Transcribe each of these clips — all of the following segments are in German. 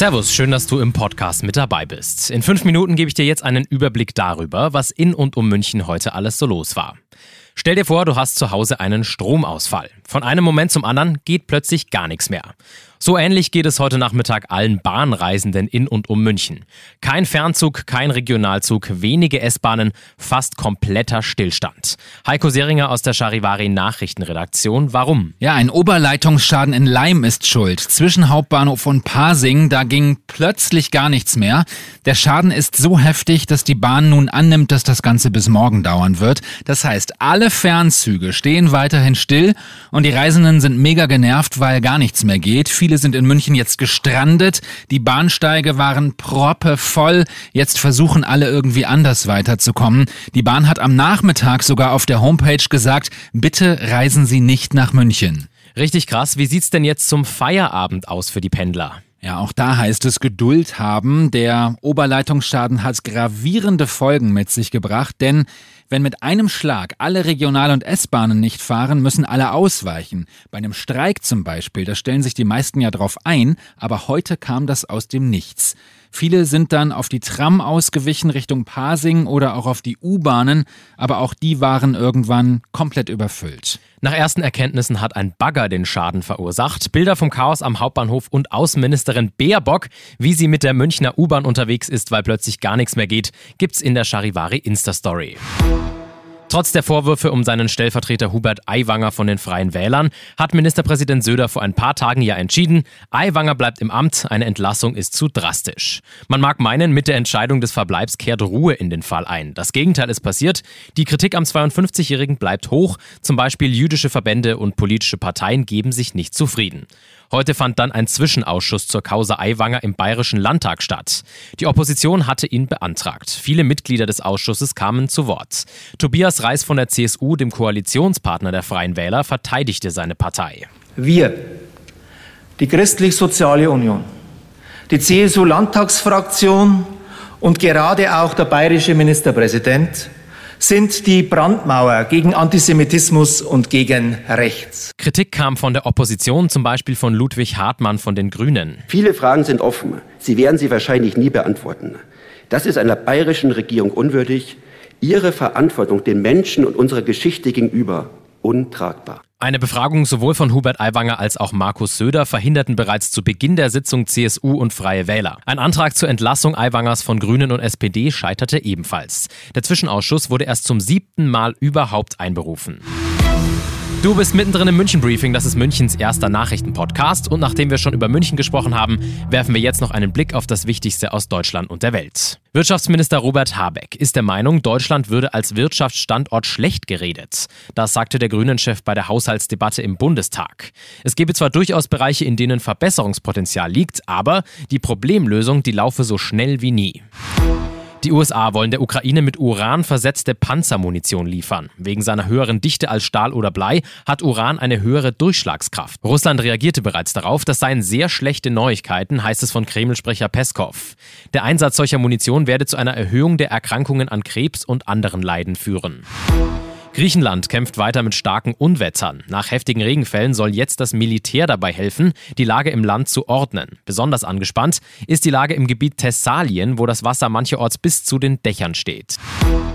Servus, schön, dass du im Podcast mit dabei bist. In fünf Minuten gebe ich dir jetzt einen Überblick darüber, was in und um München heute alles so los war. Stell dir vor, du hast zu Hause einen Stromausfall. Von einem Moment zum anderen geht plötzlich gar nichts mehr. So ähnlich geht es heute Nachmittag allen Bahnreisenden in und um München. Kein Fernzug, kein Regionalzug, wenige S-Bahnen, fast kompletter Stillstand. Heiko Seringer aus der Charivari Nachrichtenredaktion. Warum? Ja, ein Oberleitungsschaden in Leim ist schuld. Zwischen Hauptbahnhof und Pasing, da ging plötzlich gar nichts mehr. Der Schaden ist so heftig, dass die Bahn nun annimmt, dass das Ganze bis morgen dauern wird. Das heißt, alle Fernzüge stehen weiterhin still und die Reisenden sind mega genervt, weil gar nichts mehr geht. Viele sind in München jetzt gestrandet. Die Bahnsteige waren proppevoll. Jetzt versuchen alle irgendwie anders weiterzukommen. Die Bahn hat am Nachmittag sogar auf der Homepage gesagt, bitte reisen Sie nicht nach München. Richtig krass. Wie sieht's denn jetzt zum Feierabend aus für die Pendler? Ja, auch da heißt es Geduld haben. Der Oberleitungsschaden hat gravierende Folgen mit sich gebracht, denn wenn mit einem Schlag alle Regional- und S-Bahnen nicht fahren, müssen alle ausweichen. Bei einem Streik zum Beispiel, da stellen sich die meisten ja drauf ein, aber heute kam das aus dem Nichts. Viele sind dann auf die Tram ausgewichen Richtung Pasing oder auch auf die U-Bahnen, aber auch die waren irgendwann komplett überfüllt. Nach ersten Erkenntnissen hat ein Bagger den Schaden verursacht. Bilder vom Chaos am Hauptbahnhof und Außenministerin Baerbock, wie sie mit der Münchner U-Bahn unterwegs ist, weil plötzlich gar nichts mehr geht, gibt's in der Charivari Insta-Story. Trotz der Vorwürfe um seinen Stellvertreter Hubert Aiwanger von den Freien Wählern hat Ministerpräsident Söder vor ein paar Tagen ja entschieden, Aiwanger bleibt im Amt, eine Entlassung ist zu drastisch. Man mag meinen, mit der Entscheidung des Verbleibs kehrt Ruhe in den Fall ein. Das Gegenteil ist passiert. Die Kritik am 52-Jährigen bleibt hoch. Zum Beispiel jüdische Verbände und politische Parteien geben sich nicht zufrieden. Heute fand dann ein Zwischenausschuss zur Causa Aiwanger im Bayerischen Landtag statt. Die Opposition hatte ihn beantragt. Viele Mitglieder des Ausschusses kamen zu Wort. Tobias Reis von der CSU, dem Koalitionspartner der Freien Wähler, verteidigte seine Partei. Wir, die Christlich-Soziale Union, die CSU-Landtagsfraktion und gerade auch der bayerische Ministerpräsident sind die Brandmauer gegen Antisemitismus und gegen Rechts. Kritik kam von der Opposition, zum Beispiel von Ludwig Hartmann von den Grünen. Viele Fragen sind offen. Sie werden sie wahrscheinlich nie beantworten. Das ist einer bayerischen Regierung unwürdig. Ihre Verantwortung den Menschen und unserer Geschichte gegenüber untragbar. Eine Befragung sowohl von Hubert Aiwanger als auch Markus Söder verhinderten bereits zu Beginn der Sitzung CSU und Freie Wähler. Ein Antrag zur Entlassung Aiwangers von Grünen und SPD scheiterte ebenfalls. Der Zwischenausschuss wurde erst zum siebten Mal überhaupt einberufen. Du bist mittendrin im München Briefing, das ist Münchens erster Nachrichtenpodcast und nachdem wir schon über München gesprochen haben, werfen wir jetzt noch einen Blick auf das Wichtigste aus Deutschland und der Welt. Wirtschaftsminister Robert Habeck ist der Meinung, Deutschland würde als Wirtschaftsstandort schlecht geredet. Das sagte der Grünen-Chef bei der Haushaltsdebatte im Bundestag. Es gebe zwar durchaus Bereiche, in denen Verbesserungspotenzial liegt, aber die Problemlösung, die laufe so schnell wie nie. Die USA wollen der Ukraine mit Uran versetzte Panzermunition liefern. Wegen seiner höheren Dichte als Stahl oder Blei hat Uran eine höhere Durchschlagskraft. Russland reagierte bereits darauf. Das seien sehr schlechte Neuigkeiten, heißt es von Kreml-Sprecher Peskov. Der Einsatz solcher Munition werde zu einer Erhöhung der Erkrankungen an Krebs und anderen Leiden führen. Griechenland kämpft weiter mit starken Unwettern. Nach heftigen Regenfällen soll jetzt das Militär dabei helfen, die Lage im Land zu ordnen. Besonders angespannt ist die Lage im Gebiet Thessalien, wo das Wasser mancherorts bis zu den Dächern steht.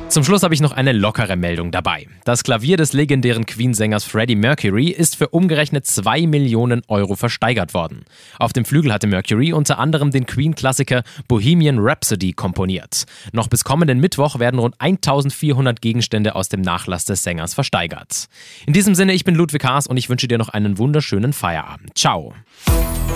Zum Schluss habe ich noch eine lockere Meldung dabei. Das Klavier des legendären Queen-Sängers Freddie Mercury ist für umgerechnet 2 Millionen Euro versteigert worden. Auf dem Flügel hatte Mercury unter anderem den Queen-Klassiker Bohemian Rhapsody komponiert. Noch bis kommenden Mittwoch werden rund 1400 Gegenstände aus dem Nachlass des Sängers versteigert. In diesem Sinne, ich bin Ludwig Haas und ich wünsche dir noch einen wunderschönen Feierabend. Ciao.